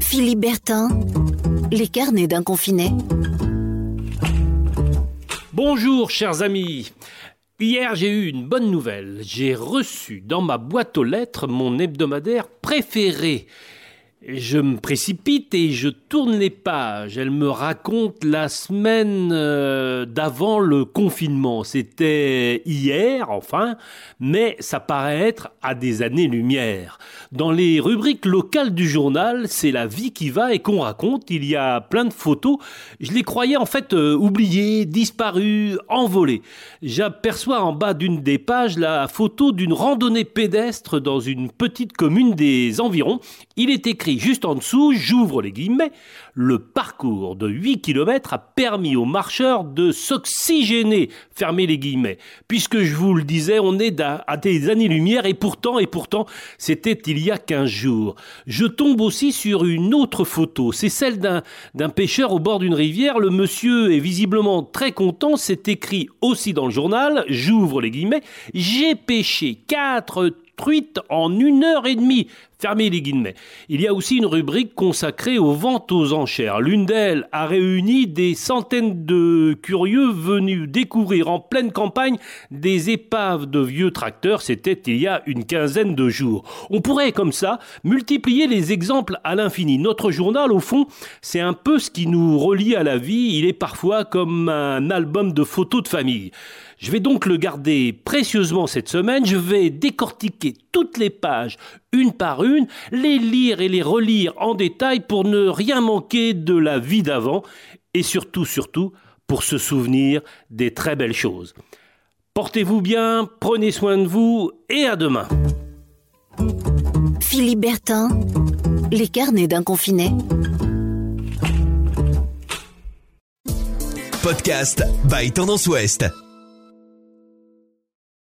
Philippe Bertin, les carnets d'un confiné. Bonjour chers amis. Hier j'ai eu une bonne nouvelle. J'ai reçu dans ma boîte aux lettres mon hebdomadaire préféré. Je me précipite et je tourne les pages. Elle me raconte la semaine euh, d'avant le confinement. C'était hier, enfin, mais ça paraît être à des années-lumière. Dans les rubriques locales du journal, c'est la vie qui va et qu'on raconte. Il y a plein de photos. Je les croyais en fait euh, oubliées, disparues, envolées. J'aperçois en bas d'une des pages la photo d'une randonnée pédestre dans une petite commune des environs. Il est écrit juste en dessous, j'ouvre les guillemets, le parcours de 8 km a permis aux marcheurs de s'oxygéner, fermez les guillemets. Puisque je vous le disais, on est à, des années-lumière et pourtant, et pourtant, c'était il y a 15 jours. Je tombe aussi sur une autre photo, c'est celle d'un pêcheur au bord d'une rivière. Le monsieur est visiblement très content, c'est écrit aussi dans le journal, j'ouvre les guillemets, j'ai pêché 4 truites en une heure et demie. Fermez les guillemets. Il y a aussi une rubrique consacrée aux ventes aux enchères. L'une d'elles a réuni des centaines de curieux venus découvrir en pleine campagne des épaves de vieux tracteurs. C'était il y a une quinzaine de jours. On pourrait, comme ça, multiplier les exemples à l'infini. Notre journal, au fond, c'est un peu ce qui nous relie à la vie. Il est parfois comme un album de photos de famille. Je vais donc le garder précieusement cette semaine. Je vais décortiquer toutes les pages, une par une, les lire et les relire en détail pour ne rien manquer de la vie d'avant et surtout, surtout, pour se souvenir des très belles choses. Portez-vous bien, prenez soin de vous et à demain. Philippe Bertin, les carnets d'un confiné. Podcast by Tendance Ouest.